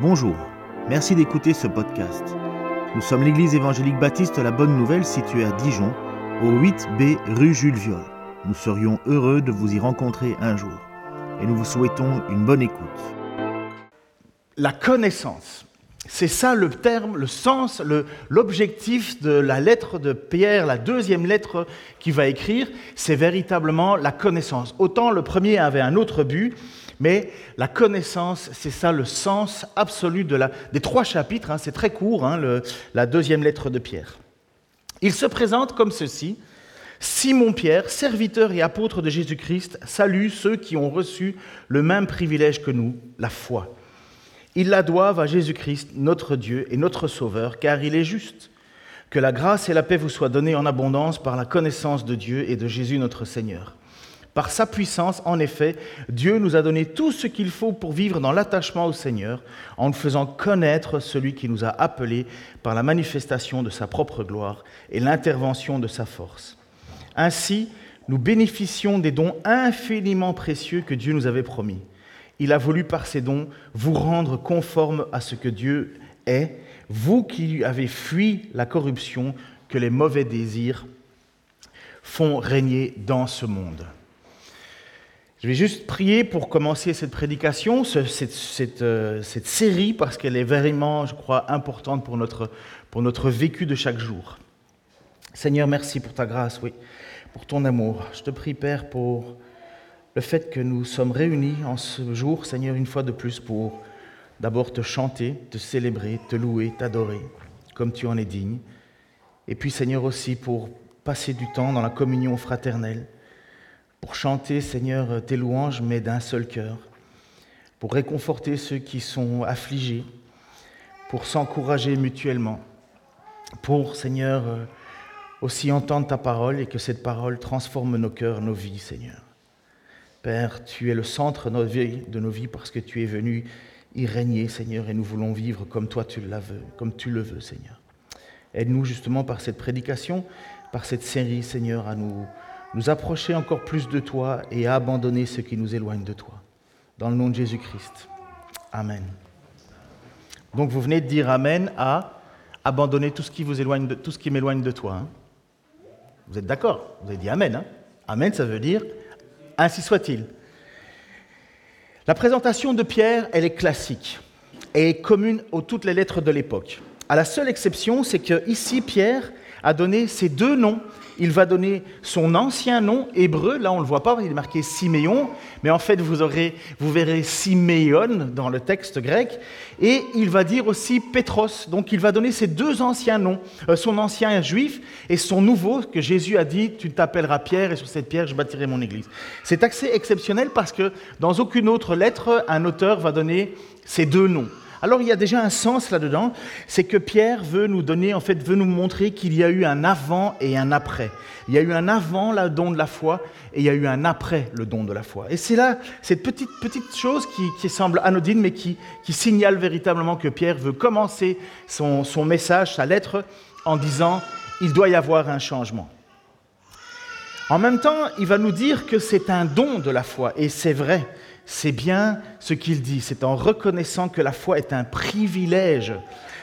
Bonjour, merci d'écouter ce podcast. Nous sommes l'église évangélique baptiste La Bonne Nouvelle située à Dijon, au 8B rue Jules Viol. Nous serions heureux de vous y rencontrer un jour et nous vous souhaitons une bonne écoute. La connaissance, c'est ça le terme, le sens, l'objectif de la lettre de Pierre, la deuxième lettre qu'il va écrire, c'est véritablement la connaissance. Autant le premier avait un autre but, mais la connaissance, c'est ça le sens absolu des trois chapitres, hein, c'est très court, hein, la deuxième lettre de Pierre. Il se présente comme ceci. Simon Pierre, serviteur et apôtre de Jésus-Christ, salue ceux qui ont reçu le même privilège que nous, la foi. Ils la doivent à Jésus-Christ, notre Dieu et notre Sauveur, car il est juste. Que la grâce et la paix vous soient données en abondance par la connaissance de Dieu et de Jésus notre Seigneur. Par sa puissance, en effet, Dieu nous a donné tout ce qu'il faut pour vivre dans l'attachement au Seigneur, en nous faisant connaître celui qui nous a appelés par la manifestation de sa propre gloire et l'intervention de sa force. Ainsi, nous bénéficions des dons infiniment précieux que Dieu nous avait promis. Il a voulu par ces dons vous rendre conforme à ce que Dieu est, vous qui avez fui la corruption que les mauvais désirs font régner dans ce monde. Je vais juste prier pour commencer cette prédication, cette, euh, cette, série, parce qu'elle est vraiment, je crois, importante pour notre, pour notre vécu de chaque jour. Seigneur, merci pour ta grâce, oui, pour ton amour. Je te prie, Père, pour le fait que nous sommes réunis en ce jour, Seigneur, une fois de plus, pour d'abord te chanter, te célébrer, te louer, t'adorer, comme tu en es digne. Et puis, Seigneur, aussi pour passer du temps dans la communion fraternelle pour chanter, Seigneur, tes louanges, mais d'un seul cœur, pour réconforter ceux qui sont affligés, pour s'encourager mutuellement, pour, Seigneur, aussi entendre ta parole et que cette parole transforme nos cœurs, nos vies, Seigneur. Père, tu es le centre de nos vies parce que tu es venu y régner, Seigneur, et nous voulons vivre comme toi tu, veux, comme tu le veux, Seigneur. Aide-nous justement par cette prédication, par cette série, Seigneur, à nous nous approcher encore plus de toi et abandonner ce qui nous éloigne de toi. Dans le nom de Jésus-Christ. Amen. Donc vous venez de dire Amen à abandonner tout ce qui vous éloigne de, tout ce qui m'éloigne de toi. Hein. Vous êtes d'accord? Vous avez dit Amen. Hein. Amen, ça veut dire ainsi soit-il. La présentation de Pierre, elle est classique et commune aux toutes les lettres de l'époque. À la seule exception, c'est que ici Pierre a donné ces deux noms il va donner son ancien nom hébreu. Là, on ne le voit pas, il est marqué Siméon, mais en fait, vous, verrez Siméon dans le texte grec. Et il va dire aussi Pétros. Donc, il va donner ses deux anciens noms, euh, son ancien juif et son nouveau, que Jésus a dit Tu t'appelleras Pierre, et sur cette pierre, je bâtirai mon église. C'est assez exceptionnel parce que dans aucune autre lettre, un auteur va donner ces deux noms. Alors il y a déjà un sens là-dedans, c'est que Pierre veut nous donner, en fait, veut nous montrer qu'il y a eu un avant et un après. Il y a eu un avant le don de la foi et il y a eu un après le don de la foi. Et c'est là cette petite, petite chose qui, semble anodine, mais qui, signale véritablement que Pierre veut commencer son, son message, sa lettre, en disant, il doit y avoir un changement. En même temps, il va nous dire que c'est un don de la foi, et c'est vrai c'est bien ce qu'il dit, c'est en reconnaissant que la foi est un privilège.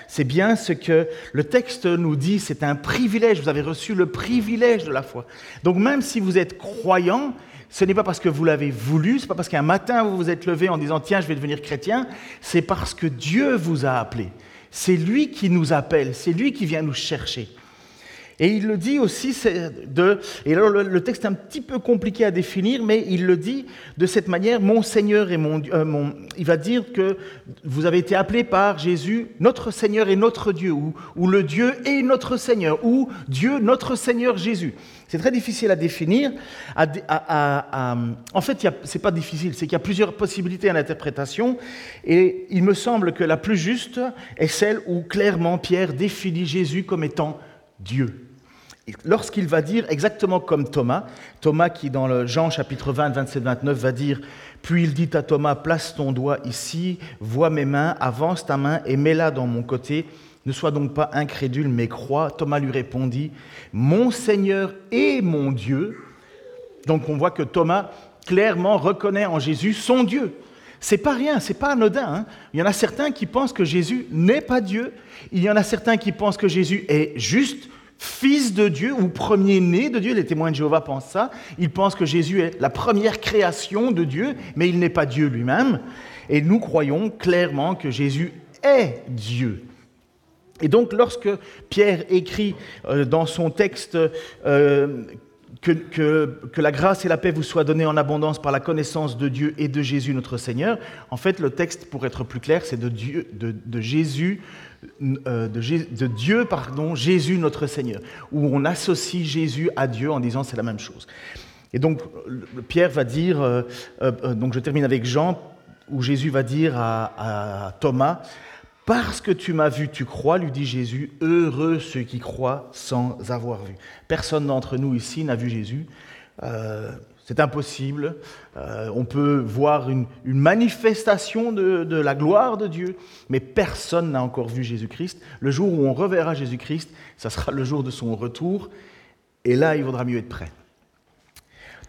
C'est bien ce que le texte nous dit, c'est un privilège, vous avez reçu le privilège de la foi. Donc même si vous êtes croyant, ce n'est pas parce que vous l'avez voulu, ce n'est pas parce qu'un matin vous vous êtes levé en disant tiens je vais devenir chrétien, c'est parce que Dieu vous a appelé. C'est lui qui nous appelle, c'est lui qui vient nous chercher. Et il le dit aussi de, et alors le, texte est un petit peu compliqué à définir, mais il le dit de cette manière, mon Seigneur et mon, euh, mon il va dire que vous avez été appelé par Jésus, notre Seigneur et notre Dieu, ou, ou le Dieu et notre Seigneur, ou Dieu, notre Seigneur Jésus. C'est très difficile à définir. en fait, ce n'est pas difficile, c'est qu'il y a plusieurs possibilités à l'interprétation. Et il me semble que la plus juste est celle où clairement Pierre définit Jésus comme étant Dieu lorsqu'il va dire exactement comme Thomas, Thomas qui dans le Jean chapitre 20, 27, 29 va dire, puis il dit à Thomas, place ton doigt ici, vois mes mains, avance ta main et mets-la dans mon côté, ne sois donc pas incrédule, mais crois. Thomas lui répondit, mon Seigneur et mon Dieu. Donc on voit que Thomas clairement reconnaît en Jésus son Dieu. C'est pas rien, c'est pas anodin. Hein. Il y en a certains qui pensent que Jésus n'est pas Dieu. Il y en a certains qui pensent que Jésus est juste fils de Dieu ou premier-né de Dieu. Les témoins de Jéhovah pensent ça. Ils pensent que Jésus est la première création de Dieu, mais il n'est pas Dieu lui-même. Et nous croyons clairement que Jésus est Dieu. Et donc lorsque Pierre écrit euh, dans son texte euh, que, que, la grâce et la paix vous soient données en abondance par la connaissance de Dieu et de Jésus notre Seigneur, en fait le texte, pour être plus clair, c'est de, Dieu, de, Jésus, euh, de, Dieu, pardon, Jésus notre Seigneur, où on associe Jésus à Dieu en disant c'est la même chose. Et donc Pierre va dire, donc je termine avec Jean, où Jésus va dire à, Thomas, parce que tu m'as vu, tu crois, lui dit Jésus, heureux ceux qui croient sans avoir vu. Personne d'entre nous ici n'a vu Jésus. Euh, c'est impossible. Euh, on peut voir une, manifestation de, de, la gloire de Dieu, mais personne n'a encore vu Jésus-Christ. Le jour où on reverra Jésus-Christ, ça sera le jour de son retour, et là, il vaudra mieux être prêt.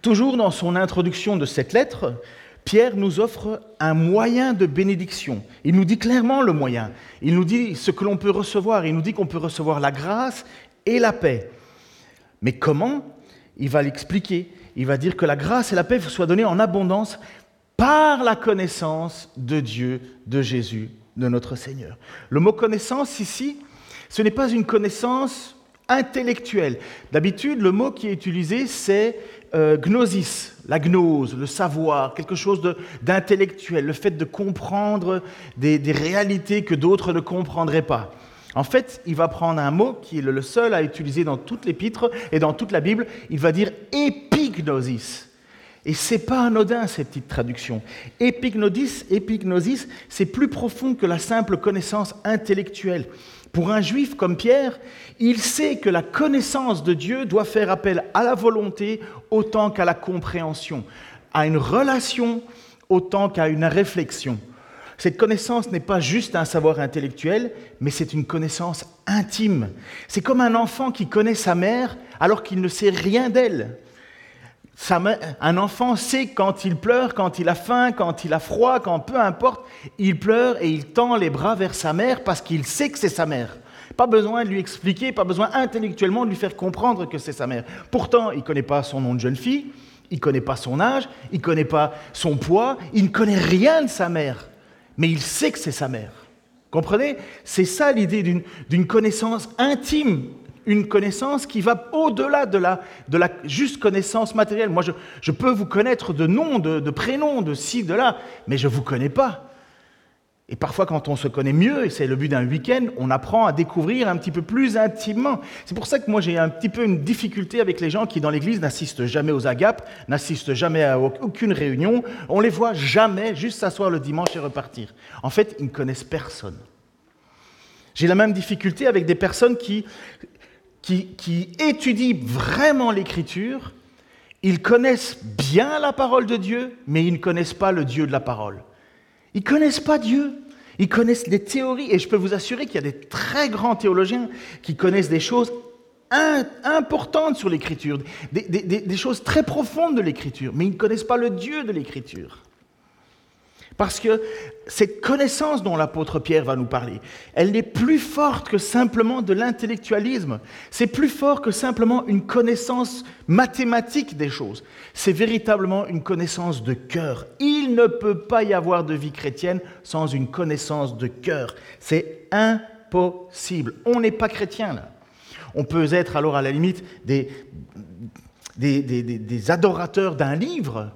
Toujours dans son introduction de cette lettre, Pierre nous offre un moyen de bénédiction. Il nous dit clairement le moyen. Il nous dit ce que l'on peut recevoir. Il nous dit qu'on peut recevoir la grâce et la paix. Mais comment? Il va l'expliquer. Il va dire que la grâce et la paix vous soient données en abondance par la connaissance de Dieu, de Jésus, de notre Seigneur. Le mot connaissance ici, ce n'est pas une connaissance intellectuelle. D'habitude, le mot qui est utilisé, c'est euh, gnosis, la gnose, le savoir, quelque chose d'intellectuel, le fait de comprendre des, réalités que d'autres ne comprendraient pas. En fait, il va prendre un mot qui est le seul à utiliser dans toute l'épître et dans toute la Bible. Il va dire épignosis. Et c'est pas anodin ces petites traductions. Épignosis, épignosis, c'est plus profond que la simple connaissance intellectuelle. Pour un juif comme Pierre, il sait que la connaissance de Dieu doit faire appel à la volonté autant qu'à la compréhension, à une relation autant qu'à une réflexion. Cette connaissance n'est pas juste un savoir intellectuel, mais c'est une connaissance intime. C'est comme un enfant qui connaît sa mère alors qu'il ne sait rien d'elle. Un enfant sait quand il pleure, quand il a faim, quand il a froid, quand peu importe, il pleure et il tend les bras vers sa mère parce qu'il sait que c'est sa mère. Pas besoin de lui expliquer, pas besoin intellectuellement de lui faire comprendre que c'est sa mère. Pourtant, il ne connaît pas son nom de jeune fille, il ne connaît pas son âge, il ne connaît pas son poids, il ne connaît rien de sa mère. Mais il sait que c'est sa mère. Comprenez? C'est ça l'idée d'une connaissance intime une connaissance qui va au-delà de la, de la juste connaissance matérielle. Moi, je, peux vous connaître de nom, de, de prénom, de ci, de là, mais je ne vous connais pas. Et parfois, quand on se connaît mieux, et c'est le but d'un week-end, on apprend à découvrir un petit peu plus intimement. C'est pour ça que moi, j'ai un petit peu une difficulté avec les gens qui, dans l'Église, n'assistent jamais aux agapes, n'assistent jamais à aucune réunion. On les voit jamais juste s'asseoir le dimanche et repartir. En fait, ils ne connaissent personne. J'ai la même difficulté avec des personnes qui qui, étudient vraiment l'Écriture, ils connaissent bien la parole de Dieu, mais ils ne connaissent pas le Dieu de la parole. Ils ne connaissent pas Dieu. Ils connaissent des théories, et je peux vous assurer qu'il y a des très grands théologiens qui connaissent des choses importantes sur l'Écriture, des choses très profondes de l'Écriture, mais ils ne connaissent pas le Dieu de l'Écriture. Parce que cette connaissance dont l'apôtre Pierre va nous parler, elle n'est plus forte que simplement de l'intellectualisme. C'est plus fort que simplement une connaissance mathématique des choses. C'est véritablement une connaissance de cœur. Il ne peut pas y avoir de vie chrétienne sans une connaissance de cœur. C'est impossible. On n'est pas chrétien là. On peut être alors à la limite des, des, des adorateurs d'un livre,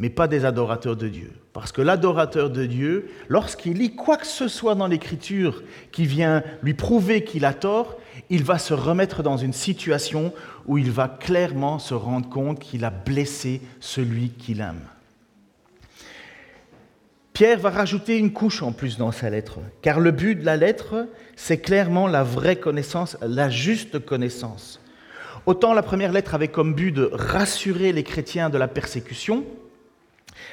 mais pas des adorateurs de Dieu. Parce que l'adorateur de Dieu, lorsqu'il lit quoi que ce soit dans l'Écriture qui vient lui prouver qu'il a tort, il va se remettre dans une situation où il va clairement se rendre compte qu'il a blessé celui qu'il aime. Pierre va rajouter une couche en plus dans sa lettre, car le but de la lettre, c'est clairement la vraie connaissance, la juste connaissance. Autant la première lettre avait comme but de rassurer les chrétiens de la persécution,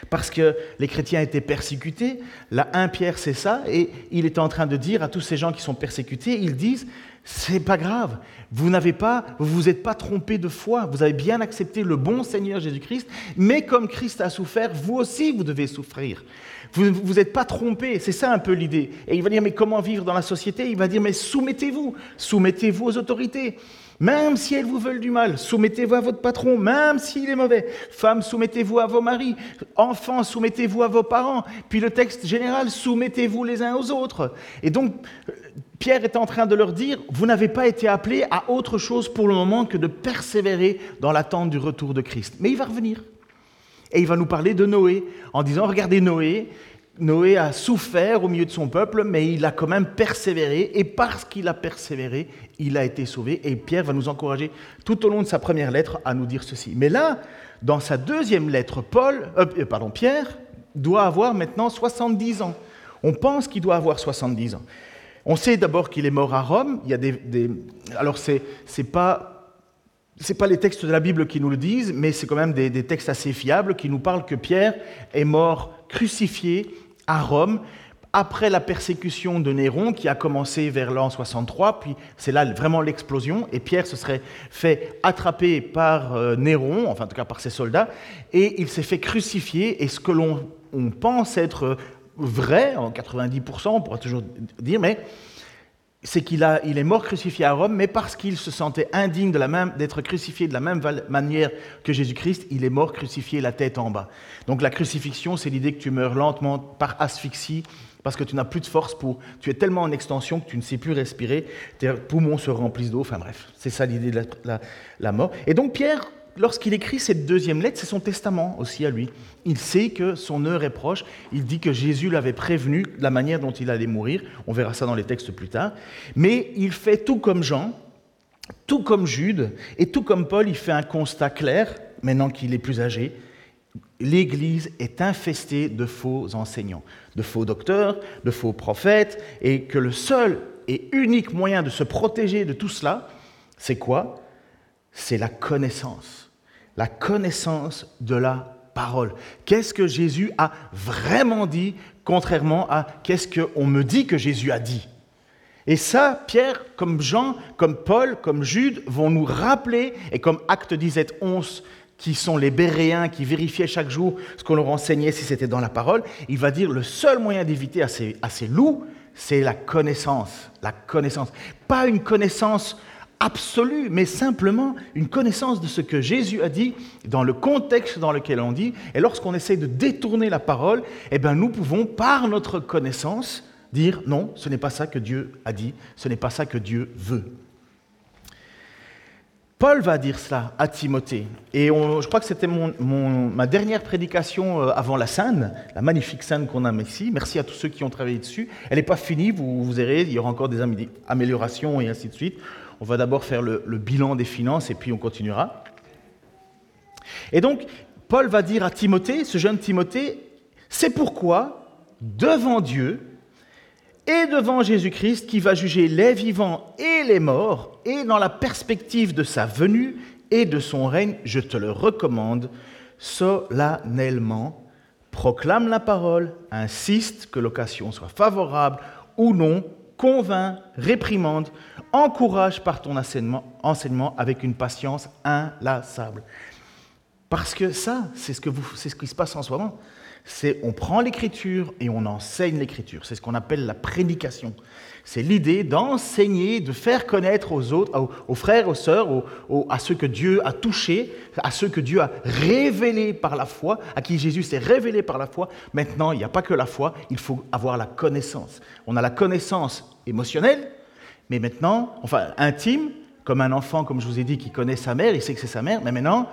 Parce que les chrétiens étaient persécutés. Là, 1 Pierre, c'est ça. Et il est en train de dire à tous ces gens qui sont persécutés, ils disent, c'est pas grave. Vous n'avez pas, vous vous êtes pas trompé de foi. Vous avez bien accepté le bon Seigneur Jésus-Christ. Mais comme Christ a souffert, vous aussi, vous devez souffrir. Vous ne vous êtes pas trompé. C'est ça un peu l'idée. Et il va dire, mais comment vivre dans la société? Il va dire, mais soumettez-vous. Soumettez-vous aux autorités. Même si elles vous veulent du mal, soumettez-vous à votre patron, même s'il est mauvais. Femmes, soumettez-vous à vos maris. Enfants, soumettez-vous à vos parents. Puis le texte général, soumettez-vous les uns aux autres. Et donc, Pierre est en train de leur dire, vous n'avez pas été appelés à autre chose pour le moment que de persévérer dans l'attente du retour de Christ. Mais il va revenir. Et il va nous parler de Noé en disant, regardez Noé, Noé a souffert au milieu de son peuple, mais il a quand même persévéré, et parce qu'il a persévéré, il a été sauvé. Et Pierre va nous encourager tout au long de sa première lettre à nous dire ceci. Mais là, dans sa deuxième lettre, Paul, euh, euh, pardon, Pierre doit avoir maintenant 70 ans. On pense qu'il doit avoir 70 ans. On sait d'abord qu'il est mort à Rome. Il y a des, alors c'est c'est pas les textes de la Bible qui nous le disent, mais c'est quand même des textes assez fiables qui nous parlent que Pierre est mort crucifié à Rome après la persécution de Néron qui a commencé vers l'an 63, puis c'est là vraiment l'explosion, et Pierre se serait fait attraper par euh, Néron, enfin en tout cas par ses soldats, et il s'est fait crucifier, et ce que l'on pense être vrai, en 90%, on pourra toujours dire, mais c'est qu'il il est mort crucifié à Rome, mais parce qu'il se sentait indigne d'être crucifié de la même manière que Jésus-Christ, il est mort crucifié la tête en bas. Donc la crucifixion, c'est l'idée que tu meurs lentement par asphyxie, parce que tu n'as plus de force pour... Tu es tellement en extension que tu ne sais plus respirer, tes poumons se remplissent d'eau, enfin bref, c'est ça l'idée de la mort. Et donc Pierre lorsqu'il écrit cette deuxième lettre, c'est son testament aussi à lui. Il sait que son heure est proche. Il dit que Jésus l'avait prévenu de la manière dont il allait mourir. On verra ça dans les textes plus tard. Mais il fait tout comme Jean, tout comme Jude, et tout comme Paul, il fait un constat clair, maintenant qu'il est plus âgé. L'Église est infestée de faux enseignants, de faux docteurs, de faux prophètes, et que le seul et unique moyen de se protéger de tout cela, c'est quoi? C'est la connaissance la connaissance de la parole. Qu'est-ce que Jésus a vraiment dit, contrairement à qu'est-ce qu'on me dit que Jésus a dit? Et ça, Pierre, comme Jean, comme Paul, comme Jude, vont nous rappeler, et comme Acte 17, 11, qui sont les Béréens qui vérifiaient chaque jour ce qu'on leur enseignait si c'était dans la parole, il va dire le seul moyen d'éviter à ces, à ces loups, c'est la connaissance. La connaissance. Pas une connaissance absolue, mais simplement une connaissance de ce que Jésus a dit dans le contexte dans lequel on dit. Et lorsqu'on essaie de détourner la parole, eh bien, nous pouvons, par notre connaissance, dire non, ce n'est pas ça que Dieu a dit, ce n'est pas ça que Dieu veut. Paul va dire cela à Timothée. Et je crois que c'était ma dernière prédication euh, avant la scène, la magnifique scène qu'on a ici. Merci à tous ceux qui ont travaillé dessus. Elle n'est pas finie, vous, verrez, il y aura encore des améliorations et ainsi de suite. On va d'abord faire le, bilan des finances et puis on continuera. Et donc, Paul va dire à Timothée, ce jeune Timothée, c'est pourquoi, devant Dieu et devant Jésus-Christ, qui va juger les vivants et les morts, et dans la perspective de sa venue et de son règne, je te le recommande solennellement. Proclame la parole, insiste que l'occasion soit favorable ou non, convainc, réprimande, encourage par ton enseignement, avec une patience inlassable. Parce que ça, c'est ce, ce qui se passe en ce moment. C'est on prend l'écriture et on enseigne l'écriture. C'est ce qu'on appelle la prédication. C'est l'idée d'enseigner, de faire connaître aux autres, aux, frères, aux sœurs, à ceux que Dieu a touchés, à ceux que Dieu a révélés par la foi, à qui Jésus s'est révélé par la foi. Maintenant, il n'y a pas que la foi, il faut avoir la connaissance. On a la connaissance émotionnelle, mais maintenant, enfin intime, comme un enfant, comme je vous ai dit, qui connaît sa mère, il sait que c'est sa mère, mais maintenant,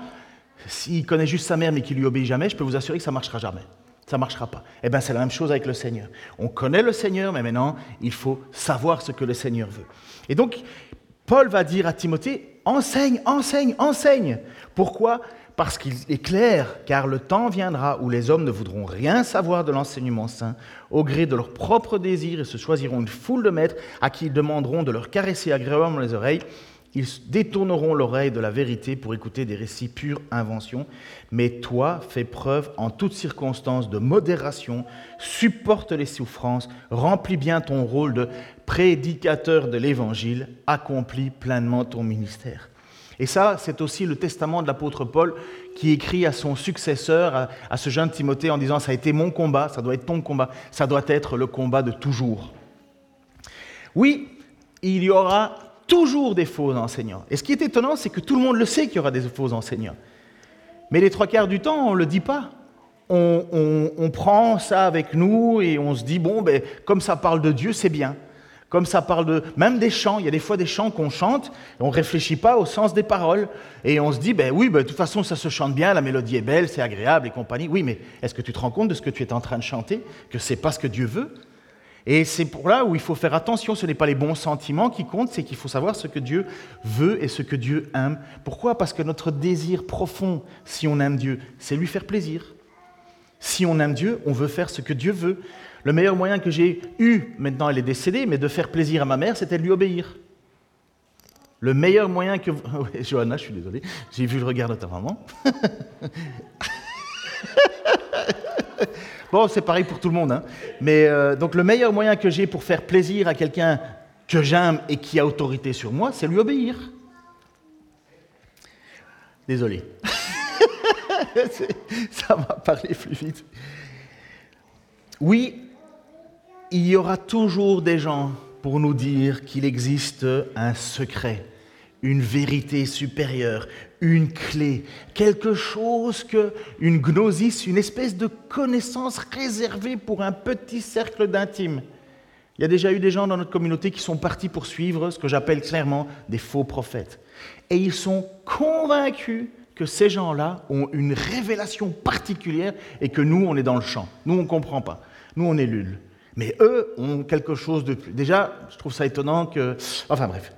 s'il connaît juste sa mère mais qu'il lui obéit jamais, je peux vous assurer que ça ne marchera jamais. Ça ne marchera pas. Eh bien, c'est la même chose avec le Seigneur. On connaît le Seigneur, mais maintenant, il faut savoir ce que le Seigneur veut. Et donc, Paul va dire à Timothée, enseigne, enseigne, enseigne. Pourquoi? Parce qu'il est clair, car le temps viendra où les hommes ne voudront rien savoir de l'enseignement saint, au gré de leurs propres désirs, et se choisiront une foule de maîtres à qui ils demanderont de leur caresser agréablement les oreilles, Ils détourneront l'oreille de la vérité pour écouter des récits pure invention. Mais toi, fais preuve en toutes circonstances de modération, supporte les souffrances, remplis bien ton rôle de prédicateur de l'Évangile, accomplis pleinement ton ministère. Et ça, c'est aussi le testament de l'apôtre Paul qui écrit à son successeur, à, ce jeune Timothée, en disant, ça a été mon combat, ça doit être ton combat, ça doit être le combat de toujours. Oui, il y aura toujours des faux enseignants. Et ce qui est étonnant, c'est que tout le monde le sait qu'il y aura des faux enseignants. Mais les trois quarts du temps, on ne le dit pas. On, prend ça avec nous et on se dit, bon, ben, comme ça parle de Dieu, c'est bien. Comme ça parle de... Même des chants, il y a des fois des chants qu'on chante, et on ne réfléchit pas au sens des paroles. Et on se dit, ben oui, ben, de toute façon, ça se chante bien, la mélodie est belle, c'est agréable et compagnie. Oui, mais est-ce que tu te rends compte de ce que tu es en train de chanter? Que c'est pas ce que Dieu veut? Et c'est pour là où il faut faire attention, ce n'est pas les bons sentiments qui comptent, c'est qu'il faut savoir ce que Dieu veut et ce que Dieu aime. Pourquoi? Parce que notre désir profond, si on aime Dieu, c'est lui faire plaisir. Si on aime Dieu, on veut faire ce que Dieu veut. Le meilleur moyen que j'ai eu, maintenant elle est décédée, mais de faire plaisir à ma mère, c'était de lui obéir. Le meilleur moyen que... Johanna, je suis désolé, j'ai vu le regard de ta maman. Bon, c'est pareil pour tout le monde. Hein. Mais euh, donc le meilleur moyen que j'ai pour faire plaisir à quelqu'un que j'aime et qui a autorité sur moi, c'est lui obéir. Désolé. Ça va parler plus vite. Oui, il y aura toujours des gens pour nous dire qu'il existe un secret une vérité supérieure, une clé, quelque chose que une gnosis, une espèce de connaissance réservée pour un petit cercle d'intimes. Il y a déjà eu des gens dans notre communauté qui sont partis pour suivre ce que j'appelle clairement des faux prophètes. Et ils sont convaincus que ces gens-là ont une révélation particulière et que nous, on est dans le champ. Nous, on ne comprend pas. Nous, on est lul. Mais eux ont quelque chose de plus. Déjà, je trouve ça étonnant que... Enfin bref.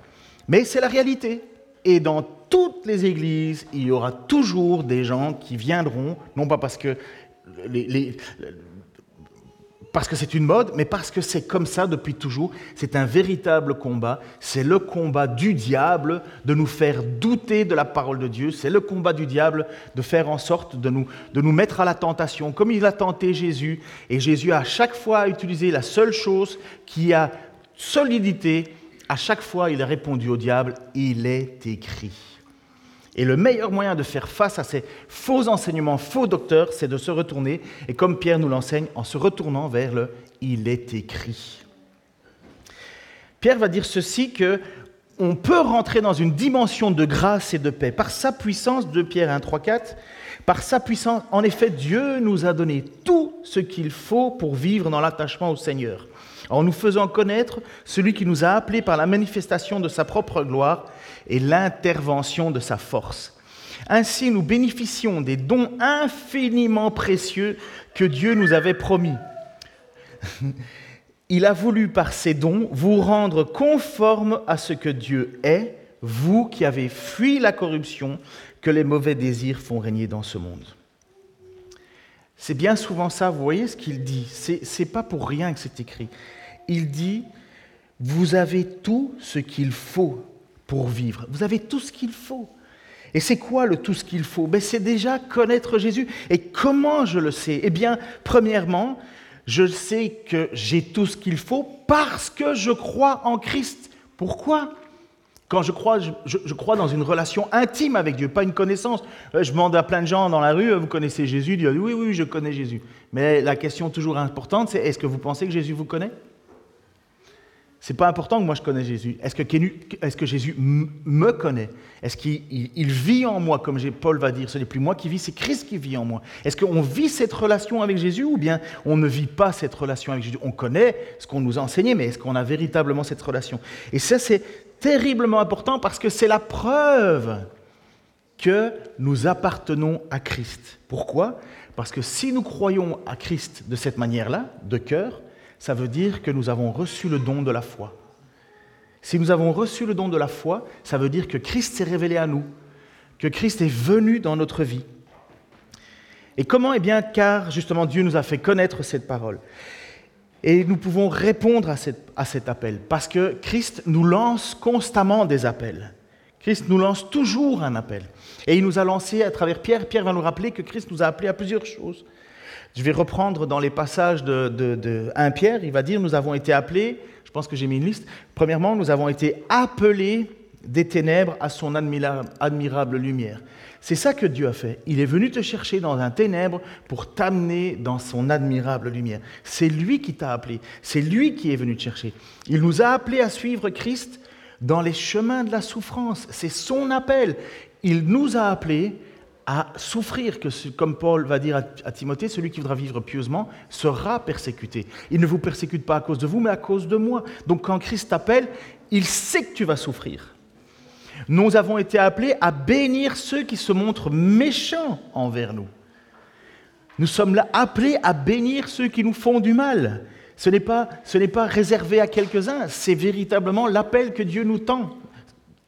Mais c'est la réalité. Et dans toutes les églises, il y aura toujours des gens qui viendront, non pas parce que, c'est une mode, mais parce que c'est comme ça depuis toujours. C'est un véritable combat. C'est le combat du diable de nous faire douter de la parole de Dieu. C'est le combat du diable de faire en sorte de nous, de nous mettre à la tentation, comme il a tenté Jésus. Et Jésus a à chaque fois utilisé la seule chose qui a solidité, à chaque fois, il a répondu au diable, il est écrit. Et le meilleur moyen de faire face à ces faux enseignements, faux docteurs, c'est de se retourner, et comme Pierre nous l'enseigne, en se retournant vers le il est écrit. Pierre va dire ceci que on peut rentrer dans une dimension de grâce et de paix. Par sa puissance, de Pierre 1, 3, 4, par sa puissance, en effet, Dieu nous a donné tout ce qu'il faut pour vivre dans l'attachement au Seigneur. En nous faisant connaître celui qui nous a appelés par la manifestation de sa propre gloire et l'intervention de sa force. Ainsi, nous bénéficions des dons infiniment précieux que Dieu nous avait promis. Il a voulu par ces dons vous rendre conformes à ce que Dieu est, vous qui avez fui la corruption que les mauvais désirs font régner dans ce monde. C'est bien souvent ça, vous voyez ce qu'il dit. C'est, n'est pas pour rien que c'est écrit il dit, vous avez tout ce qu'il faut pour vivre. Vous avez tout ce qu'il faut. Et c'est quoi le tout ce qu'il faut? Ben, C'est déjà connaître Jésus. Et comment je le sais? Eh bien, premièrement, je sais que j'ai tout ce qu'il faut parce que je crois en Christ. Pourquoi? Quand je crois, je, crois dans une relation intime avec Dieu, pas une connaissance. Euh, je demande à plein de gens dans la rue, vous connaissez Jésus? Dieu dit oui, oui, je connais Jésus. Mais la question toujours importante, c'est est-ce que vous pensez que Jésus vous connaît? C'est pas important que moi je connais Jésus. Est-ce que, que, Jésus me connaît? Est-ce qu'il vit en moi, comme Paul va dire Ce n'est plus moi qui vis, c'est Christ qui vit en moi. Est-ce qu'on vit cette relation avec Jésus ou bien on ne vit pas cette relation avec Jésus? On connaît ce qu'on nous a enseigné, mais est-ce qu'on a véritablement cette relation? Et ça, c'est terriblement important parce que c'est la preuve que nous appartenons à Christ. Pourquoi? Parce que si nous croyons à Christ de cette manière-là, de cœur, ça veut dire que nous avons reçu le don de la foi. Si nous avons reçu le don de la foi, ça veut dire que Christ s'est révélé à nous, que Christ est venu dans notre vie. Et comment Eh bien, car justement Dieu nous a fait connaître cette parole. Et nous pouvons répondre à, à cet appel, parce que Christ nous lance constamment des appels. Christ nous lance toujours un appel. Et il nous a lancé à travers Pierre. Pierre va nous rappeler que Christ nous a appelés à plusieurs choses. Je vais reprendre dans les passages de, de 1 Pierre. Il va dire, nous avons été appelés, je pense que j'ai mis une liste. Premièrement, nous avons été appelés des ténèbres à son admirable lumière. C'est ça que Dieu a fait. Il est venu te chercher dans un ténèbre pour t'amener dans son admirable lumière. C'est lui qui t'a appelé. C'est lui qui est venu te chercher. Il nous a appelés à suivre Christ dans les chemins de la souffrance. C'est son appel. Il nous a appelés à souffrir, comme Paul va dire à Timothée, celui qui voudra vivre pieusement sera persécuté. Il ne vous persécute pas à cause de vous, mais à cause de moi. Donc quand Christ t'appelle, il sait que tu vas souffrir. Nous avons été appelés à bénir ceux qui se montrent méchants envers nous. Nous sommes là appelés à bénir ceux qui nous font du mal. Ce n'est pas, pas réservé à quelques-uns, c'est véritablement l'appel que Dieu nous tend.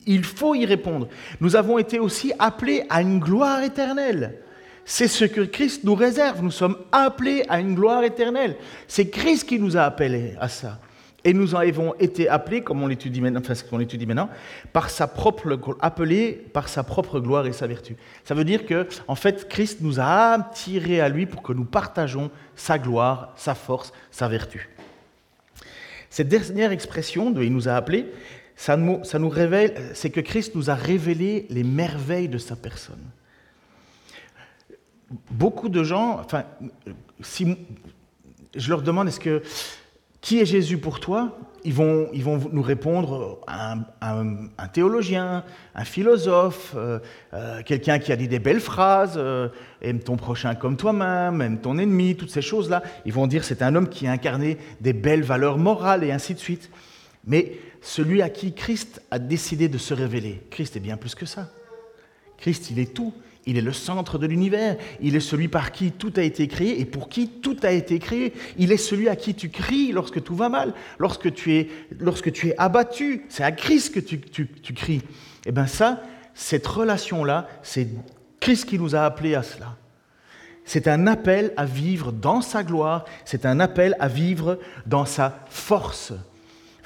Il faut y répondre. Nous avons été aussi appelés à une gloire éternelle. C'est ce que Christ nous réserve. Nous sommes appelés à une gloire éternelle. C'est Christ qui nous a appelés à ça. Et nous avons été appelés, comme on l'étudie maintenant, par sa propre, appelés par sa propre gloire et sa vertu. Ça veut dire que, en fait, Christ nous a attirés à lui pour que nous partageons sa gloire, sa force, sa vertu. Cette dernière expression de il nous a appelés, ça nous, révèle, c'est que Christ nous a révélé les merveilles de sa personne. Beaucoup de gens, enfin, si je leur demande, est-ce que qui est Jésus pour toi? Ils vont, ils vont nous répondre un, un, théologien, un philosophe, euh, euh, quelqu'un qui a dit des belles phrases, euh, aime ton prochain comme toi-même, aime ton ennemi, toutes ces choses-là. Ils vont dire c'est un homme qui a incarné des belles valeurs morales et ainsi de suite. Mais celui à qui Christ a décidé de se révéler, Christ est bien plus que ça. Christ, il est tout. Il est le centre de l'univers. Il est celui par qui tout a été créé et pour qui tout a été créé. Il est celui à qui tu cries lorsque tout va mal, lorsque tu es, lorsque tu es abattu. C'est à Christ que tu, tu cries. Et eh bien ça, cette relation-là, c'est Christ qui nous a appelés à cela. C'est un appel à vivre dans sa gloire, c'est un appel à vivre dans sa force.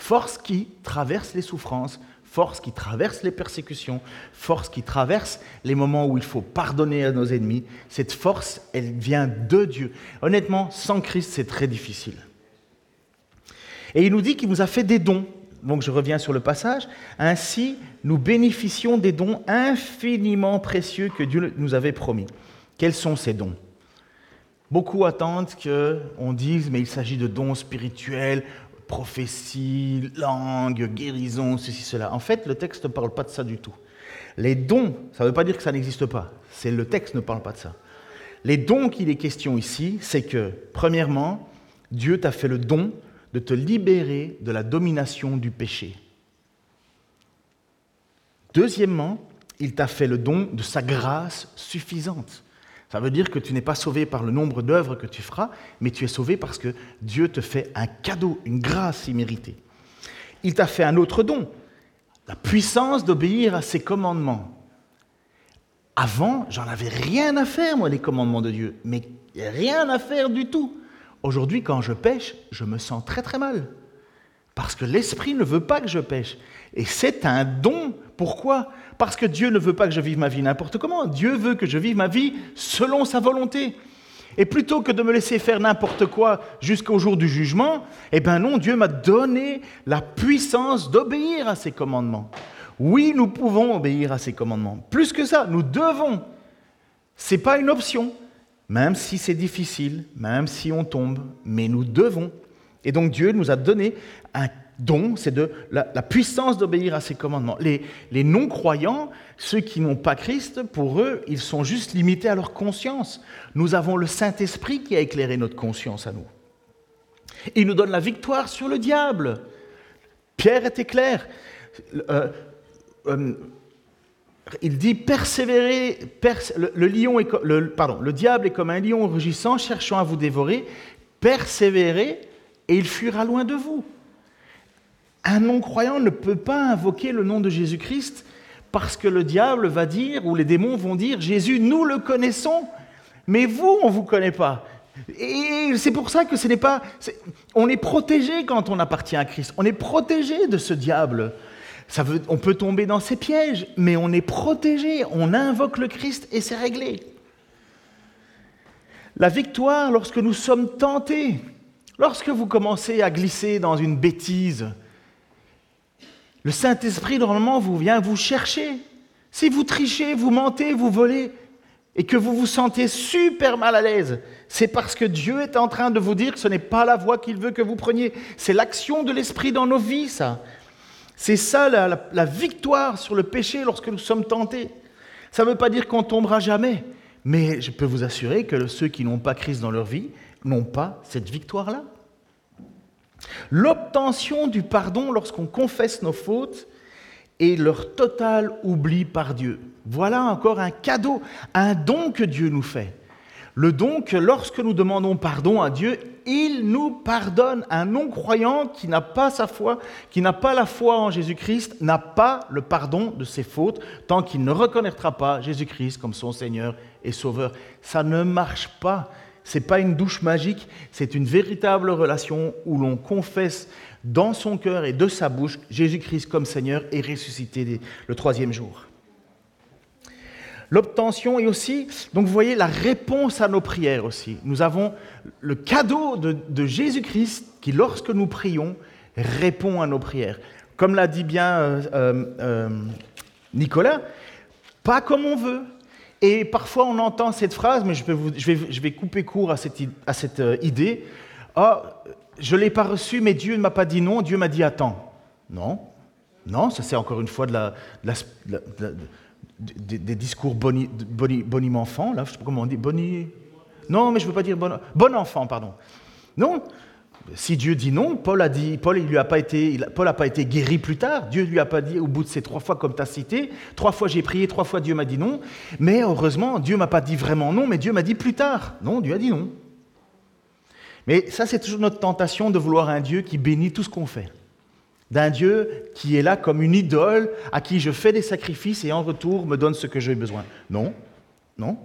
Force qui traverse les souffrances, force qui traverse les persécutions, force qui traverse les moments où il faut pardonner à nos ennemis. Cette force, elle vient de Dieu. Honnêtement, sans Christ, c'est très difficile. Et il nous dit qu'il nous a fait des dons. Donc je reviens sur le passage. Ainsi, nous bénéficions des dons infiniment précieux que Dieu nous avait promis. Quels sont ces dons? Beaucoup attendent qu'on dise, mais il s'agit de dons spirituels prophétie, langue, guérison, ceci, cela. En fait, le texte ne parle pas de ça du tout. Les dons, ça ne veut pas dire que ça n'existe pas. C'est le texte ne parle pas de ça. Les dons qu'il est question ici, c'est que, premièrement, Dieu t'a fait le don de te libérer de la domination du péché. Deuxièmement, il t'a fait le don de sa grâce suffisante. Ça veut dire que tu n'es pas sauvé par le nombre d'œuvres que tu feras, mais tu es sauvé parce que Dieu te fait un cadeau, une grâce imméritée. Il t'a fait un autre don, la puissance d'obéir à ses commandements. Avant, j'en avais rien à faire, moi, les commandements de Dieu, mais rien à faire du tout. Aujourd'hui, quand je pêche, je me sens très très mal. Parce que l'Esprit ne veut pas que je pêche. Et c'est un don. Pourquoi? Parce que Dieu ne veut pas que je vive ma vie n'importe comment. Dieu veut que je vive ma vie selon sa volonté. Et plutôt que de me laisser faire n'importe quoi jusqu'au jour du jugement, eh bien non, Dieu m'a donné la puissance d'obéir à ses commandements. Oui, nous pouvons obéir à ses commandements. Plus que ça, nous devons. Ce n'est pas une option, même si c'est difficile, même si on tombe, mais nous devons. Et donc Dieu nous a donné un don, c'est de la, puissance d'obéir à ses commandements. Les, non-croyants, ceux qui n'ont pas Christ, pour eux, ils sont juste limités à leur conscience. Nous avons le Saint-Esprit qui a éclairé notre conscience à nous. Il nous donne la victoire sur le diable. Pierre était clair. Euh, euh, il dit persévérer, le, le diable est comme un lion rugissant cherchant à vous dévorer. Persévérez et il fuira loin de vous. Un non-croyant ne peut pas invoquer le nom de Jésus-Christ parce que le diable va dire, ou les démons vont dire, Jésus, nous le connaissons, mais vous, on ne vous connaît pas. Et c'est pour ça que ce n'est pas... on est protégé quand on appartient à Christ. On est protégé de ce diable. On peut tomber dans ces pièges, mais on est protégé, on invoque le Christ et c'est réglé. La victoire lorsque nous sommes tentés, lorsque vous commencez à glisser dans une bêtise, le Saint-Esprit normalement vous vient vous chercher. Si vous trichez, vous mentez, vous volez, et que vous vous sentez super mal à l'aise, c'est parce que Dieu est en train de vous dire que ce n'est pas la voie qu'il veut que vous preniez. C'est l'action de l'Esprit dans nos vies, ça. C'est ça la, victoire sur le péché lorsque nous sommes tentés. Ça ne veut pas dire qu'on tombera jamais, mais je peux vous assurer que ceux qui n'ont pas Christ dans leur vie n'ont pas cette victoire-là. L'obtention du pardon lorsqu'on confesse nos fautes et leur total oubli par Dieu. Voilà encore un cadeau, un don que Dieu nous fait. Le don que lorsque nous demandons pardon à Dieu, il nous pardonne. Un non-croyant qui n'a pas sa foi, qui n'a pas la foi en Jésus-Christ, n'a pas le pardon de ses fautes tant qu'il ne reconnaîtra pas Jésus-Christ comme son Seigneur et Sauveur. Ça ne marche pas. Ce n'est pas une douche magique, c'est une véritable relation où l'on confesse dans son cœur et de sa bouche Jésus-Christ comme Seigneur et ressuscité le troisième jour. L'obtention et aussi, donc vous voyez, la réponse à nos prières aussi. Nous avons le cadeau de, Jésus-Christ qui, lorsque nous prions, répond à nos prières. Comme l'a dit bien euh, euh, euh, Nicolas, pas comme on veut. Et parfois on entend cette phrase, mais je vais, couper court à cette, cette idée. Ah, je ne l'ai pas reçu, mais Dieu ne m'a pas dit non, Dieu m'a dit attends. Non, non, ça c'est encore une fois des, discours boni, boni, enfant, là, je sais pas comment on dit, boni... Non, mais je ne veux pas dire bon, bon enfant, pardon. Non, si Dieu dit non, Paul a dit, Paul il n'a pas été guéri plus tard. Dieu lui a pas dit au bout de ces trois fois comme tu as cité, trois fois j'ai prié, trois fois Dieu m'a dit non. Mais heureusement, Dieu m'a pas dit vraiment non, mais Dieu m'a dit plus tard. Non, Dieu a dit non. Mais ça, c'est toujours notre tentation de vouloir un Dieu qui bénit tout ce qu'on fait. D'un Dieu qui est là comme une idole, à qui je fais des sacrifices et en retour me donne ce que j'ai besoin. Non, non?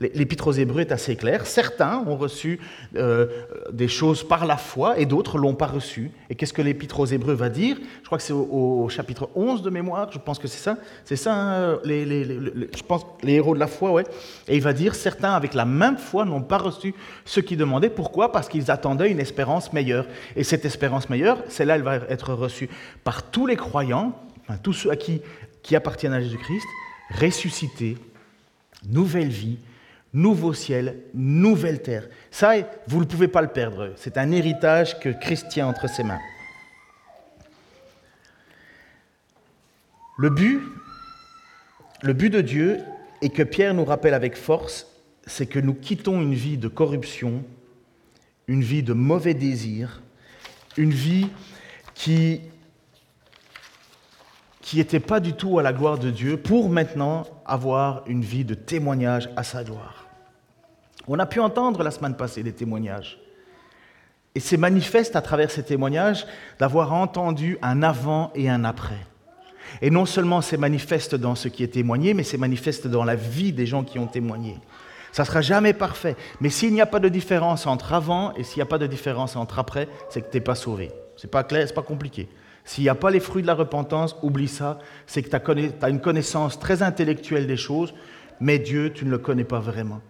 L'épître aux Hébreux est assez clair. Certains ont reçu euh, des choses par la foi et d'autres l'ont pas reçu. Et qu'est-ce que l'épître aux Hébreux va dire? Je crois que c'est au, chapitre 11 de mémoire, je pense que c'est ça. C'est ça, hein, les, je pense, les héros de la foi, ouais. Et il va dire certains avec la même foi n'ont pas reçu ce qu'ils demandaient. Pourquoi? Parce qu'ils attendaient une espérance meilleure. Et cette espérance meilleure, celle-là, elle va être reçue par tous les croyants, tous ceux à qui, qui appartiennent à Jésus-Christ, ressuscités nouvelle vie, nouveau ciel, nouvelle terre. Ça, vous ne pouvez pas le perdre. C'est un héritage que Christ tient entre ses mains. Le but, le but de Dieu, et que Pierre nous rappelle avec force, c'est que nous quittons une vie de corruption, une vie de mauvais désirs, une vie qui qui n'était pas du tout à la gloire de Dieu, pour maintenant avoir une vie de témoignage à sa gloire. On a pu entendre la semaine passée des témoignages. Et c'est manifeste à travers ces témoignages d'avoir entendu un avant et un après. Et non seulement c'est manifeste dans ce qui est témoigné, mais c'est manifeste dans la vie des gens qui ont témoigné. Ça ne sera jamais parfait. Mais s'il n'y a pas de différence entre avant et s'il n'y a pas de différence entre après, c'est que tu n'es pas sauvé. Ce n'est pas clair, ce n'est pas compliqué. S'il n'y a pas les fruits de la repentance, oublie ça, c'est que tu as une connaissance très intellectuelle des choses, mais Dieu, tu ne le connais pas vraiment.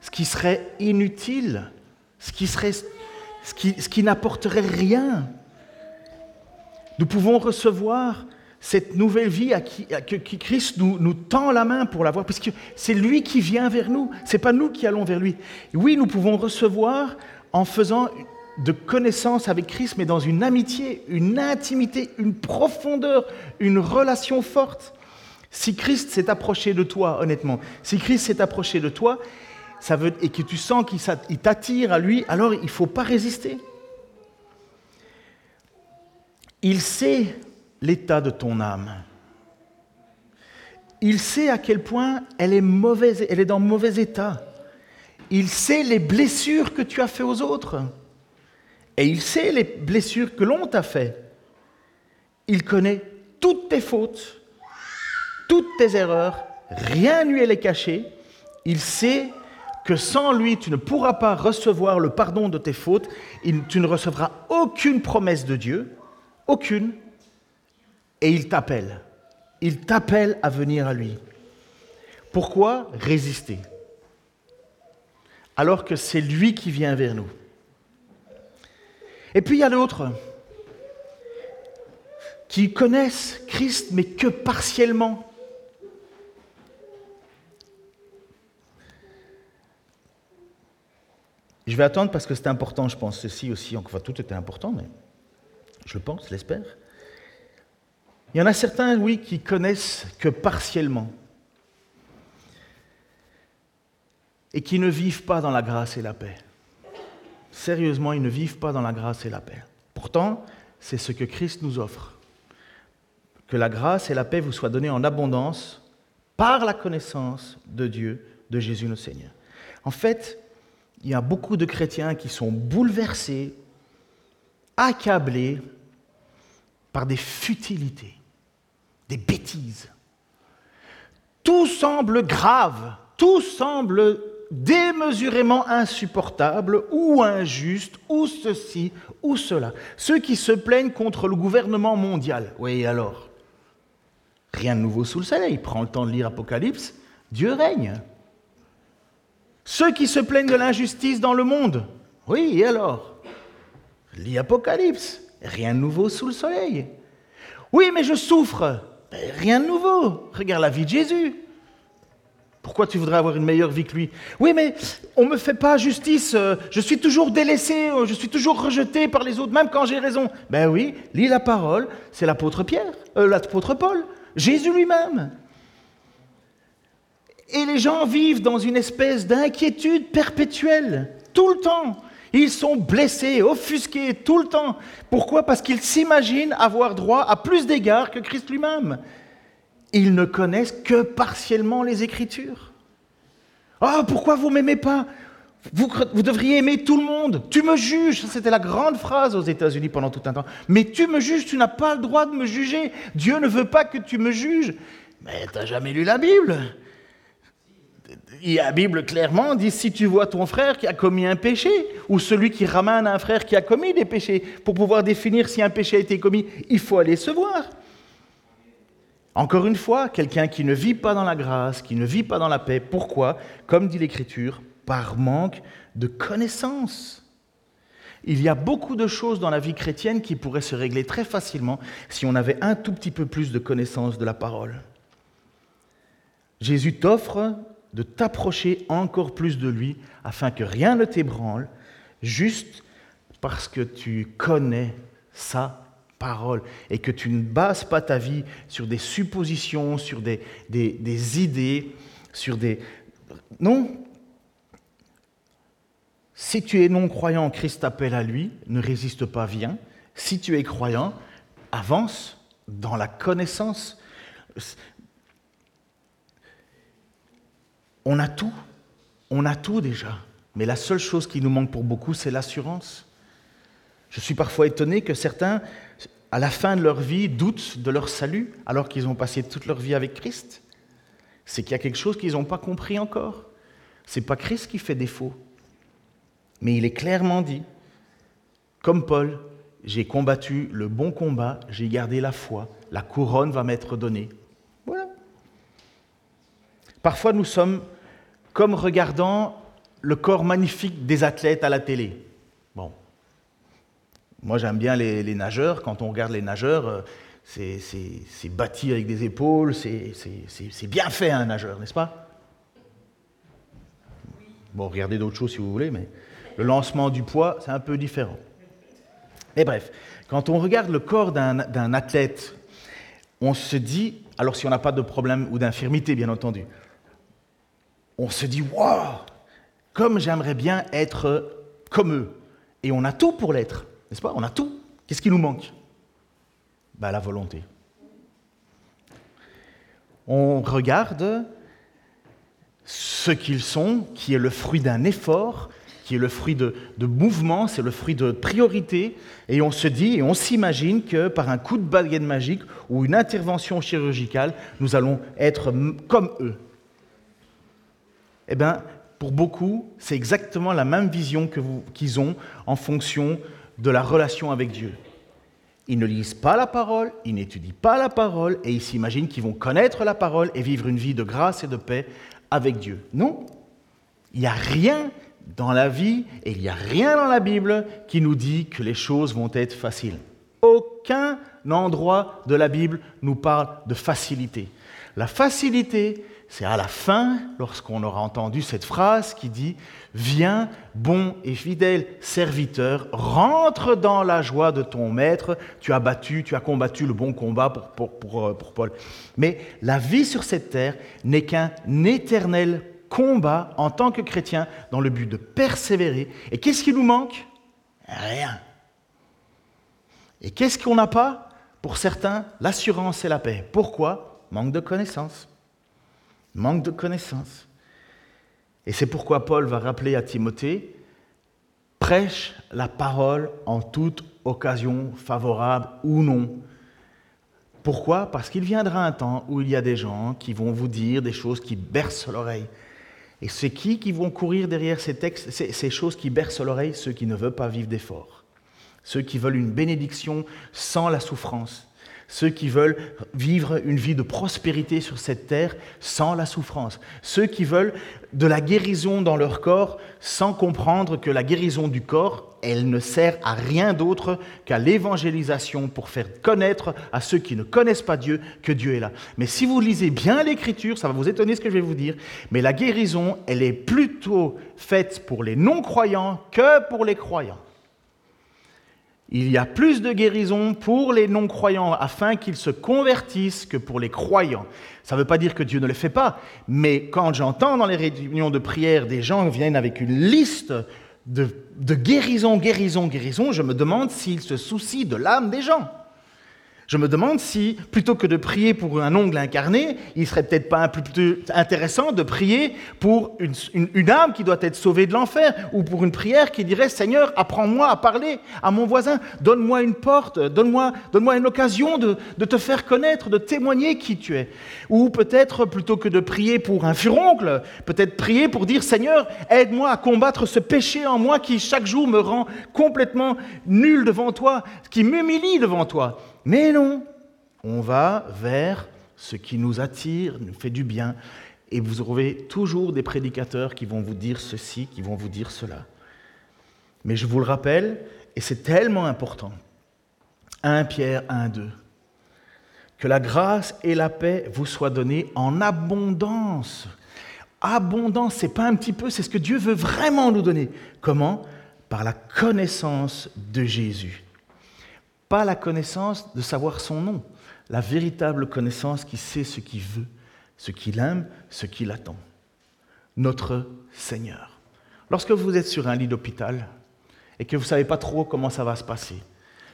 Ce qui serait inutile, ce qui, serait, ce qui, n'apporterait rien. Nous pouvons recevoir cette nouvelle vie à qui, Christ nous, tend la main pour l'avoir, puisque c'est lui qui vient vers nous, ce n'est pas nous qui allons vers lui. Oui, nous pouvons recevoir en faisant de connaissance avec Christ, mais dans une amitié, une intimité, une profondeur, une relation forte. Si Christ s'est approché de toi, honnêtement, si Christ s'est approché de toi, ça veut, et que tu sens qu'il t'attire à lui, alors il ne faut pas résister. Il sait l'état de ton âme. Il sait à quel point elle est mauvaise, elle est dans mauvais état. Il sait les blessures que tu as fait aux autres. Et il sait les blessures que l'on t'a fait. Il connaît toutes tes fautes, toutes tes erreurs, rien ne lui est caché. Il sait que sans lui, tu ne pourras pas recevoir le pardon de tes fautes, tu ne recevras aucune promesse de Dieu, aucune. et il t'appelle. Il t'appelle à venir à lui. Pourquoi résister? Alors que c'est lui qui vient vers nous. Et puis il y a d'autres qui connaissent Christ mais que partiellement. Je vais attendre parce que c'est important, je pense, ceci aussi, enfin tout était important, mais je le pense, l'espère. Il y en a certains, oui, qui connaissent que partiellement et qui ne vivent pas dans la grâce et la paix. Sérieusement, ils ne vivent pas dans la grâce et la paix. Pourtant, c'est ce que Christ nous offre. Que la grâce et la paix vous soient données en abondance par la connaissance de Dieu, de Jésus le Seigneur. En fait, il y a beaucoup de chrétiens qui sont bouleversés, accablés par des futilités, des bêtises. Tout semble grave, tout semble démesurément insupportable ou injuste ou ceci ou cela. Ceux qui se plaignent contre le gouvernement mondial, oui alors, rien de nouveau sous le soleil, prends le temps de lire Apocalypse, Dieu règne. Ceux qui se plaignent de l'injustice dans le monde, oui et alors, lis Apocalypse, rien de nouveau sous le soleil. Oui mais je souffre, rien de nouveau, regarde la vie de Jésus. Pourquoi tu voudrais avoir une meilleure vie que lui? Oui, mais on ne me fait pas justice, euh, je suis toujours délaissé, euh, je suis toujours rejeté par les autres, même quand j'ai raison. Ben oui, lis la parole, c'est l'apôtre Pierre, euh, l'apôtre Paul, Jésus lui-même. Et les gens vivent dans une espèce d'inquiétude perpétuelle, tout le temps. Ils sont blessés, offusqués, tout le temps. Pourquoi? Parce qu'ils s'imaginent avoir droit à plus d'égards que Christ lui-même ils ne connaissent que partiellement les Écritures. Ah, pourquoi vous m'aimez pas? Vous, vous, devriez aimer tout le monde. Tu me juges. C'était la grande phrase aux États-Unis pendant tout un temps. Mais tu me juges, tu n'as pas le droit de me juger. Dieu ne veut pas que tu me juges. Mais tu n'as jamais lu la Bible? La Bible clairement dit si tu vois ton frère qui a commis un péché, ou celui qui ramène un frère qui a commis des péchés, pour pouvoir définir si un péché a été commis, il faut aller se voir. Encore une fois, quelqu'un qui ne vit pas dans la grâce, qui ne vit pas dans la paix. Pourquoi Comme dit l'Écriture, par manque de connaissance. Il y a beaucoup de choses dans la vie chrétienne qui pourraient se régler très facilement si on avait un tout petit peu plus de connaissance de la parole. Jésus t'offre de t'approcher encore plus de lui afin que rien ne t'ébranle, juste parce que tu connais sa et que tu ne bases pas ta vie sur des suppositions, sur des, des, idées, sur des... Non. Si tu es non-croyant, Christ t'appelle à lui, ne résiste pas, viens. Si tu es croyant, avance dans la connaissance. On a tout, on a tout déjà, mais la seule chose qui nous manque pour beaucoup, c'est l'assurance. Je suis parfois étonné que certains à la fin de leur vie, doutent de leur salut alors qu'ils ont passé toute leur vie avec Christ C'est qu'il y a quelque chose qu'ils n'ont pas compris encore. Ce n'est pas Christ qui fait défaut. Mais il est clairement dit, comme Paul, j'ai combattu le bon combat, j'ai gardé la foi, la couronne va m'être donnée. Voilà. Parfois nous sommes comme regardant le corps magnifique des athlètes à la télé. Moi, j'aime bien les, nageurs. Quand on regarde les nageurs, euh, c'est bâti avec des épaules, c'est bien fait un nageur, n'est-ce pas? Bon, regardez d'autres choses si vous voulez, mais le lancement du poids, c'est un peu différent. Mais bref, quand on regarde le corps d'un athlète, on se dit, alors si on n'a pas de problème ou d'infirmité, bien entendu, on se dit, waouh, comme j'aimerais bien être comme eux. Et on a tout pour l'être. N'est-ce pas? On a tout. Qu'est-ce qui nous manque? Ben, La volonté. On regarde ce qu'ils sont, qui est le fruit d'un effort, qui est le fruit de, de mouvement, c'est le fruit de priorité, et on se dit et on s'imagine que par un coup de baguette magique ou une intervention chirurgicale, nous allons être comme eux. Eh bien, pour beaucoup, c'est exactement la même vision qu'ils ont en fonction de la relation avec Dieu. Ils ne lisent pas la parole, ils n'étudient pas la parole, et ils s'imaginent qu'ils vont connaître la parole et vivre une vie de grâce et de paix avec Dieu. Non, il n'y a rien dans la vie et il n'y a rien dans la Bible qui nous dit que les choses vont être faciles. Aucun endroit de la Bible nous parle de facilité. La facilité, c'est à la fin, lorsqu'on aura entendu cette phrase qui dit Viens, bon et fidèle serviteur, rentre dans la joie de ton maître. Tu as battu, tu as combattu le bon combat pour, euh, Paul. Mais la vie sur cette terre n'est qu'un éternel combat en tant que chrétien dans le but de persévérer. Et qu'est-ce qui nous manque? Rien. Et qu'est-ce qu'on n'a pas? Pour certains, l'assurance et la paix. Pourquoi? Manque de connaissances. Manque de connaissances. Et c'est pourquoi Paul va rappeler à Timothée, prêche la parole en toute occasion favorable ou non. Pourquoi? Parce qu'il viendra un temps où il y a des gens qui vont vous dire des choses qui bercent l'oreille. Et c'est qui qui vont courir derrière ces textes, ces, choses qui bercent l'oreille? Ceux qui ne veulent pas vivre d'efforts. Ceux qui veulent une bénédiction sans la souffrance ceux qui veulent vivre une vie de prospérité sur cette terre sans la souffrance, ceux qui veulent de la guérison dans leur corps sans comprendre que la guérison du corps, elle ne sert à rien d'autre qu'à l'évangélisation pour faire connaître à ceux qui ne connaissent pas Dieu que Dieu est là. Mais si vous lisez bien l'Écriture, ça va vous étonner ce que je vais vous dire, mais la guérison, elle est plutôt faite pour les non-croyants que pour les croyants. Il y a plus de guérison pour les non-croyants afin qu'ils se convertissent que pour les croyants. Ça ne veut pas dire que Dieu ne le fait pas, mais quand j'entends dans les réunions de prière des gens qui viennent avec une liste de, de guérison, guérison, guérison, je me demande s'ils se soucient de l'âme des gens. Je me demande si, plutôt que de prier pour un ongle incarné, il serait peut-être pas plus intéressant de prier pour une, âme qui doit être sauvée de l'enfer, ou pour une prière qui dirait Seigneur, apprends-moi à parler à mon voisin, donne-moi une porte, donne-moi donne une occasion de, de, te faire connaître, de témoigner qui tu es. Ou peut-être, plutôt que de prier pour un furoncle, peut-être prier pour dire Seigneur, aide-moi à combattre ce péché en moi qui chaque jour me rend complètement nul devant toi, qui m'humilie devant toi. Mais non, on va vers ce qui nous attire, nous fait du bien. Et vous aurez toujours des prédicateurs qui vont vous dire ceci, qui vont vous dire cela. Mais je vous le rappelle, et c'est tellement important, 1 Pierre 1, 2, que la grâce et la paix vous soient données en abondance. Abondance, c'est pas un petit peu, c'est ce que Dieu veut vraiment nous donner. Comment? Par la connaissance de Jésus pas la connaissance de savoir son nom, la véritable connaissance qui sait ce qu'il veut, ce qu'il aime, ce qu'il attend. Notre Seigneur. Lorsque vous êtes sur un lit d'hôpital et que vous ne savez pas trop comment ça va se passer,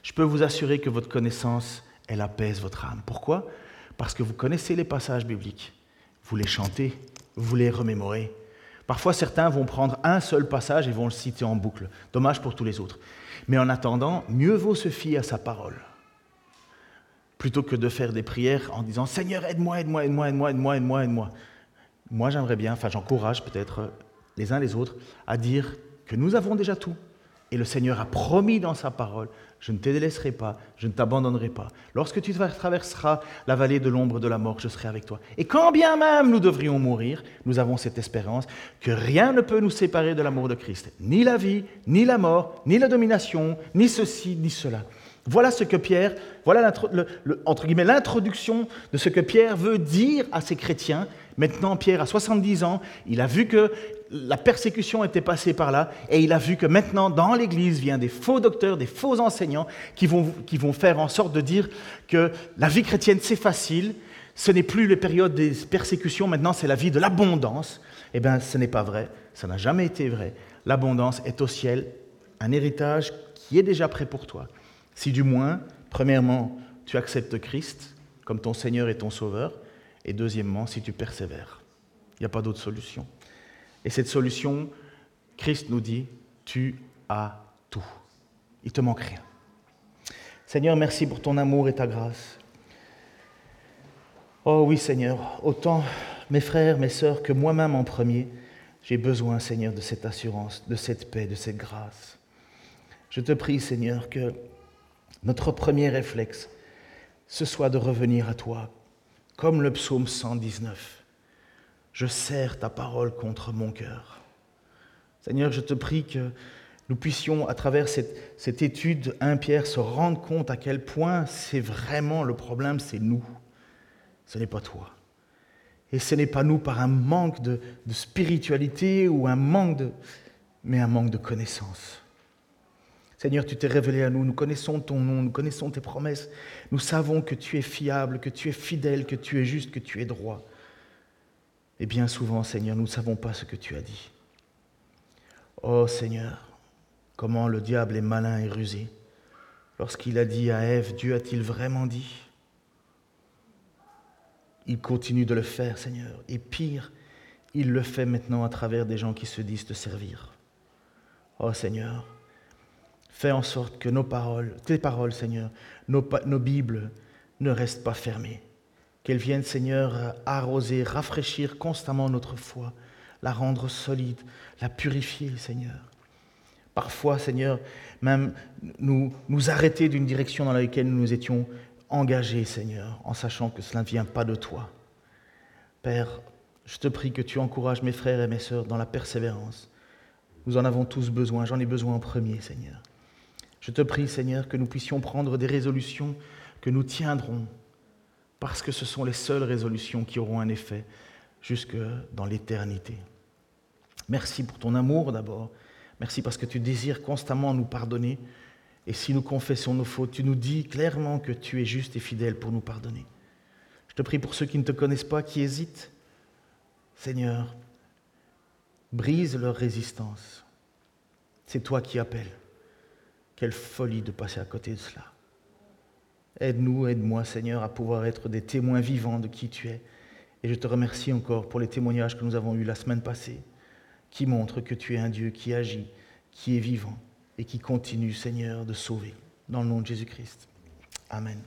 je peux vous assurer que votre connaissance, elle apaise votre âme. Pourquoi? Parce que vous connaissez les passages bibliques, vous les chantez, vous les remémorez. Parfois, certains vont prendre un seul passage et vont le citer en boucle. Dommage pour tous les autres. Mais en attendant, mieux vaut se fier à sa parole. Plutôt que de faire des prières en disant Seigneur, aide-moi, aide-moi, aide-moi, aide-moi, aide-moi, aide-moi, aide-moi. Moi, j'aimerais bien, enfin, j'encourage peut-être les uns les autres à dire que nous avons déjà tout. Et le Seigneur a promis dans sa parole je ne te délaisserai pas, je ne t'abandonnerai pas. Lorsque tu traverseras la vallée de l'ombre de la mort, je serai avec toi. Et quand bien même nous devrions mourir, nous avons cette espérance que rien ne peut nous séparer de l'amour de Christ. Ni la vie, ni la mort, ni la domination, ni ceci, ni cela. Voilà ce que Pierre, voilà l'introduction de ce que Pierre veut dire à ses chrétiens. Maintenant, Pierre a 70 ans, il a vu que la persécution était passée par là, et il a vu que maintenant, dans l'Église, vient des faux docteurs, des faux enseignants, qui vont, qui vont faire en sorte de dire que la vie chrétienne, c'est facile, ce n'est plus les périodes des persécutions, maintenant c'est la vie de l'abondance. Eh bien, ce n'est pas vrai, ça n'a jamais été vrai. L'abondance est au ciel, un héritage qui est déjà prêt pour toi. Si du moins, premièrement, tu acceptes Christ comme ton Seigneur et ton Sauveur, et deuxièmement, si tu persévères. Il n'y a pas d'autre solution. Et cette solution, Christ nous dit, tu as tout. Il te manque rien. Seigneur, merci pour ton amour et ta grâce. Oh oui, Seigneur, autant mes frères, mes sœurs que moi-même en premier, j'ai besoin, Seigneur, de cette assurance, de cette paix, de cette grâce. Je te prie, Seigneur, que notre premier réflexe, ce soit de revenir à toi, comme le psaume 119. Je serre ta parole contre mon cœur. Seigneur, je te prie que nous puissions, à travers cette, étude 1 Pierre, se rendre compte à quel point c'est vraiment le problème, c'est nous. Ce n'est pas toi. Et ce n'est pas nous par un manque de, de spiritualité ou un manque de, mais un manque de connaissance. Seigneur, tu t'es révélé à nous, nous connaissons ton nom, nous connaissons tes promesses, nous savons que tu es fiable, que tu es fidèle, que tu es juste, que tu es droit. Et bien souvent, Seigneur, nous ne savons pas ce que tu as dit. Oh Seigneur, comment le diable est malin et rusé. Lorsqu'il a dit à Ève, Dieu a-t-il vraiment dit? Il continue de le faire, Seigneur. Et pire, il le fait maintenant à travers des gens qui se disent te servir. Oh Seigneur, Fais en sorte que nos paroles, tes paroles, Seigneur, nos, nos Bibles ne restent pas fermées. Qu'elles viennent, Seigneur, arroser, rafraîchir constamment notre foi, la rendre solide, la purifier, Seigneur. Parfois, Seigneur, même nous, nous arrêter d'une direction dans laquelle nous nous étions engagés, Seigneur, en sachant que cela ne vient pas de toi. Père, je te prie que tu encourages mes frères et mes sœurs dans la persévérance. Nous en avons tous besoin, j'en ai besoin en premier, Seigneur. Je te prie, Seigneur, que nous puissions prendre des résolutions que nous tiendrons, parce que ce sont les seules résolutions qui auront un effet jusque dans l'éternité. Merci pour ton amour d'abord. Merci parce que tu désires constamment nous pardonner. Et si nous confessons nos fautes, tu nous dis clairement que tu es juste et fidèle pour nous pardonner. Je te prie pour ceux qui ne te connaissent pas, qui hésitent. Seigneur, brise leur résistance. C'est toi qui appelles. Quelle folie de passer à côté de cela. Aide-nous, aide-moi, Seigneur, à pouvoir être des témoins vivants de qui tu es. Et je te remercie encore pour les témoignages que nous avons eus la semaine passée, qui montrent que tu es un Dieu qui agit, qui est vivant et qui continue, Seigneur, de sauver. Dans le nom de Jésus-Christ. Amen.